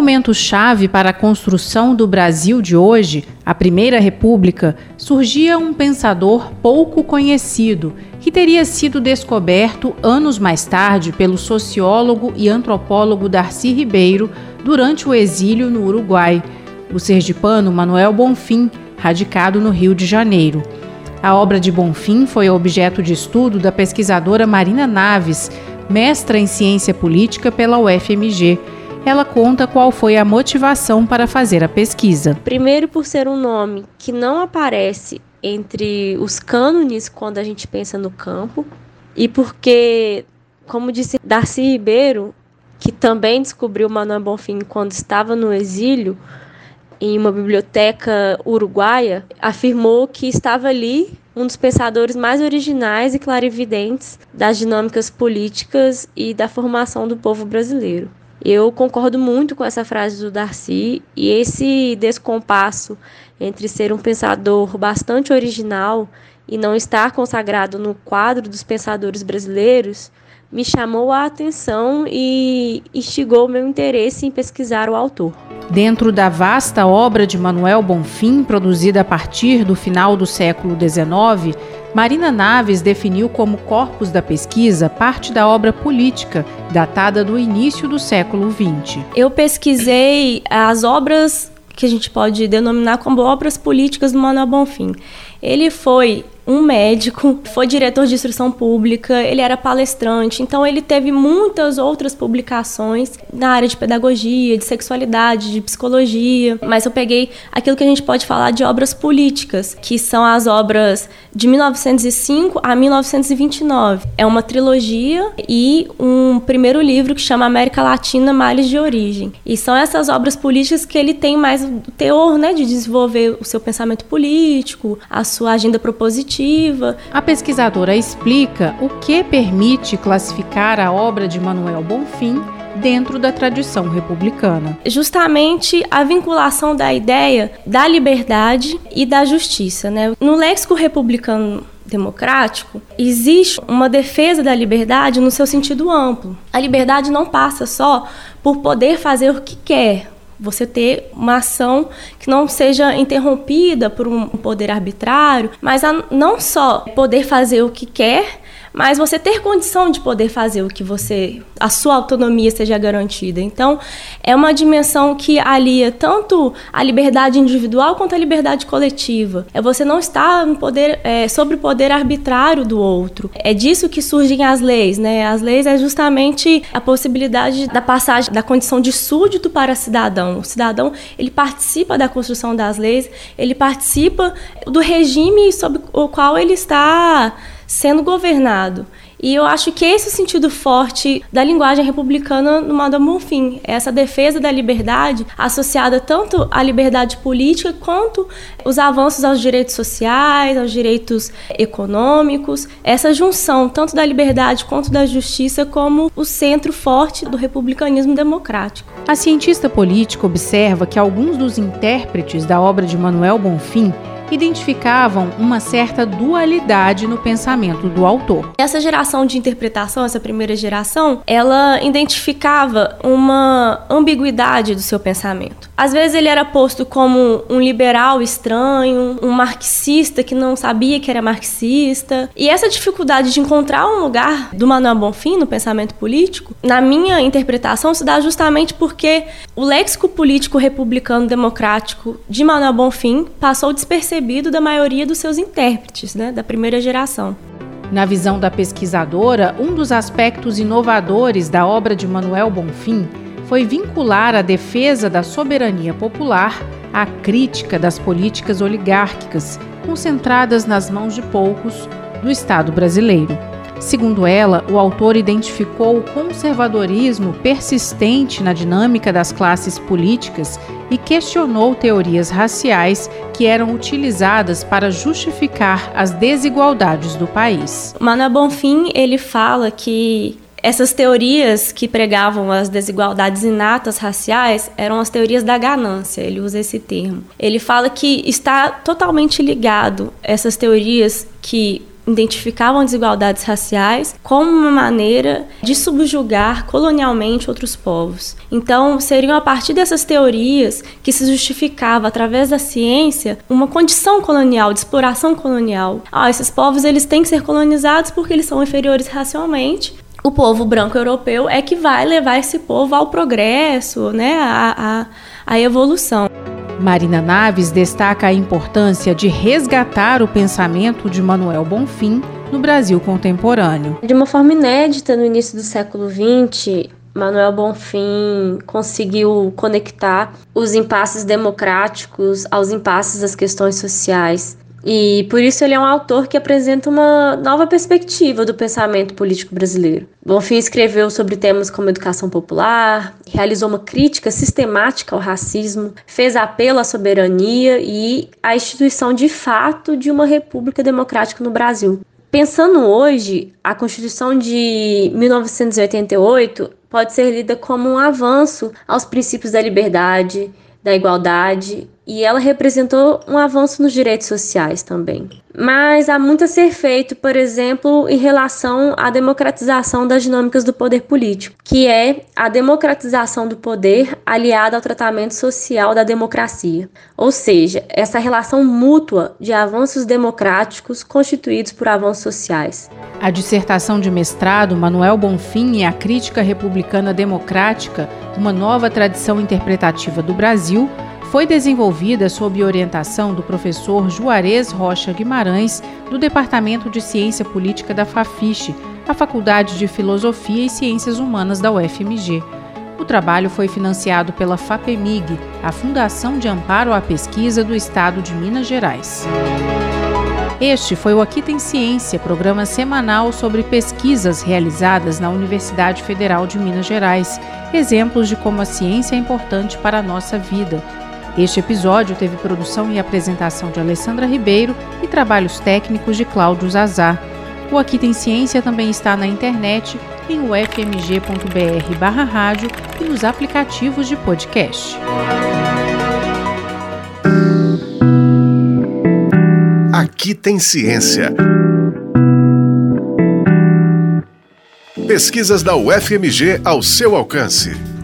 Em um momento chave para a construção do Brasil de hoje, a Primeira República, surgia um pensador pouco conhecido, que teria sido descoberto anos mais tarde pelo sociólogo e antropólogo Darcy Ribeiro durante o exílio no Uruguai, o sergipano Manuel Bonfim, radicado no Rio de Janeiro. A obra de Bonfim foi objeto de estudo da pesquisadora Marina Naves, mestra em ciência política pela UFMG ela conta qual foi a motivação para fazer a pesquisa. Primeiro, por ser um nome que não aparece entre os cânones quando a gente pensa no campo, e porque, como disse Darcy Ribeiro, que também descobriu Manuel Bonfim quando estava no exílio, em uma biblioteca uruguaia, afirmou que estava ali um dos pensadores mais originais e clarividentes das dinâmicas políticas e da formação do povo brasileiro. Eu concordo muito com essa frase do Darcy e esse descompasso entre ser um pensador bastante original e não estar consagrado no quadro dos pensadores brasileiros me chamou a atenção e instigou meu interesse em pesquisar o autor. Dentro da vasta obra de Manuel Bonfim, produzida a partir do final do século XIX, Marina Naves definiu como corpus da pesquisa parte da obra política, datada do início do século XX. Eu pesquisei as obras que a gente pode denominar como obras políticas do Manuel Bonfim. Ele foi um médico, foi diretor de instrução pública, ele era palestrante, então ele teve muitas outras publicações na área de pedagogia, de sexualidade, de psicologia, mas eu peguei aquilo que a gente pode falar de obras políticas, que são as obras de 1905 a 1929. É uma trilogia e um primeiro livro que chama América Latina Males de Origem. E são essas obras políticas que ele tem mais o teor, né, de desenvolver o seu pensamento político, a sua agenda propositiva a pesquisadora explica o que permite classificar a obra de Manuel Bonfim dentro da tradição republicana. Justamente a vinculação da ideia da liberdade e da justiça. Né? No léxico republicano democrático, existe uma defesa da liberdade no seu sentido amplo. A liberdade não passa só por poder fazer o que quer, você ter uma ação que não seja interrompida por um poder arbitrário, mas não só poder fazer o que quer, mas você ter condição de poder fazer o que você, a sua autonomia seja garantida. Então, é uma dimensão que alia tanto a liberdade individual quanto a liberdade coletiva. É você não estar no poder, é, sobre o poder arbitrário do outro. É disso que surgem as leis, né? As leis é justamente a possibilidade da passagem da condição de súdito para cidadão. O cidadão, ele participa da construção das leis, ele participa do regime sob o qual ele está sendo governado. E eu acho que esse é o sentido forte da linguagem republicana no Madame Bonfim, essa defesa da liberdade associada tanto à liberdade política quanto os avanços aos direitos sociais, aos direitos econômicos, essa junção tanto da liberdade quanto da justiça como o centro forte do republicanismo democrático. A cientista política observa que alguns dos intérpretes da obra de Manuel Bonfim identificavam uma certa dualidade no pensamento do autor. Essa geração de interpretação, essa primeira geração, ela identificava uma ambiguidade do seu pensamento. Às vezes ele era posto como um liberal estranho, um marxista que não sabia que era marxista. E essa dificuldade de encontrar um lugar do Manuel Bonfim no pensamento político, na minha interpretação, se dá justamente porque o léxico político republicano democrático de Manuel Bonfim passou despercebido percebido da maioria dos seus intérpretes, né, da primeira geração. Na visão da pesquisadora, um dos aspectos inovadores da obra de Manuel Bonfim foi vincular a defesa da soberania popular à crítica das políticas oligárquicas, concentradas nas mãos de poucos, do Estado brasileiro. Segundo ela, o autor identificou o conservadorismo persistente na dinâmica das classes políticas e questionou teorias raciais que eram utilizadas para justificar as desigualdades do país. Manuel Bonfim ele fala que essas teorias que pregavam as desigualdades inatas raciais eram as teorias da ganância, ele usa esse termo. Ele fala que está totalmente ligado essas teorias que identificavam desigualdades raciais como uma maneira de subjugar colonialmente outros povos. Então, seriam a partir dessas teorias que se justificava através da ciência uma condição colonial, de exploração colonial. Ah, esses povos eles têm que ser colonizados porque eles são inferiores racialmente o povo branco europeu é que vai levar esse povo ao progresso, né, à, evolução. Marina Naves destaca a importância de resgatar o pensamento de Manuel Bonfim no Brasil contemporâneo. De uma forma inédita no início do século XX, Manuel Bonfim conseguiu conectar os impasses democráticos aos impasses das questões sociais. E por isso ele é um autor que apresenta uma nova perspectiva do pensamento político brasileiro. Bonfim escreveu sobre temas como educação popular, realizou uma crítica sistemática ao racismo, fez apelo à soberania e à instituição de fato de uma república democrática no Brasil. Pensando hoje, a Constituição de 1988 pode ser lida como um avanço aos princípios da liberdade, da igualdade e ela representou um avanço nos direitos sociais também. Mas há muito a ser feito, por exemplo, em relação à democratização das dinâmicas do poder político, que é a democratização do poder aliada ao tratamento social da democracia, ou seja, essa relação mútua de avanços democráticos constituídos por avanços sociais. A dissertação de mestrado Manuel Bonfim e a Crítica Republicana Democrática, uma nova tradição interpretativa do Brasil, foi desenvolvida sob orientação do professor Juarez Rocha Guimarães, do Departamento de Ciência Política da FAFISH, a Faculdade de Filosofia e Ciências Humanas da UFMG. O trabalho foi financiado pela FAPEMIG, a Fundação de Amparo à Pesquisa do Estado de Minas Gerais. Este foi o Aqui Tem Ciência, programa semanal sobre pesquisas realizadas na Universidade Federal de Minas Gerais, exemplos de como a ciência é importante para a nossa vida. Este episódio teve produção e apresentação de Alessandra Ribeiro e trabalhos técnicos de Cláudio Zazar. O Aqui Tem Ciência também está na internet em ufmg.br barra rádio e nos aplicativos de podcast. Aqui tem ciência. Pesquisas da UFMG ao seu alcance.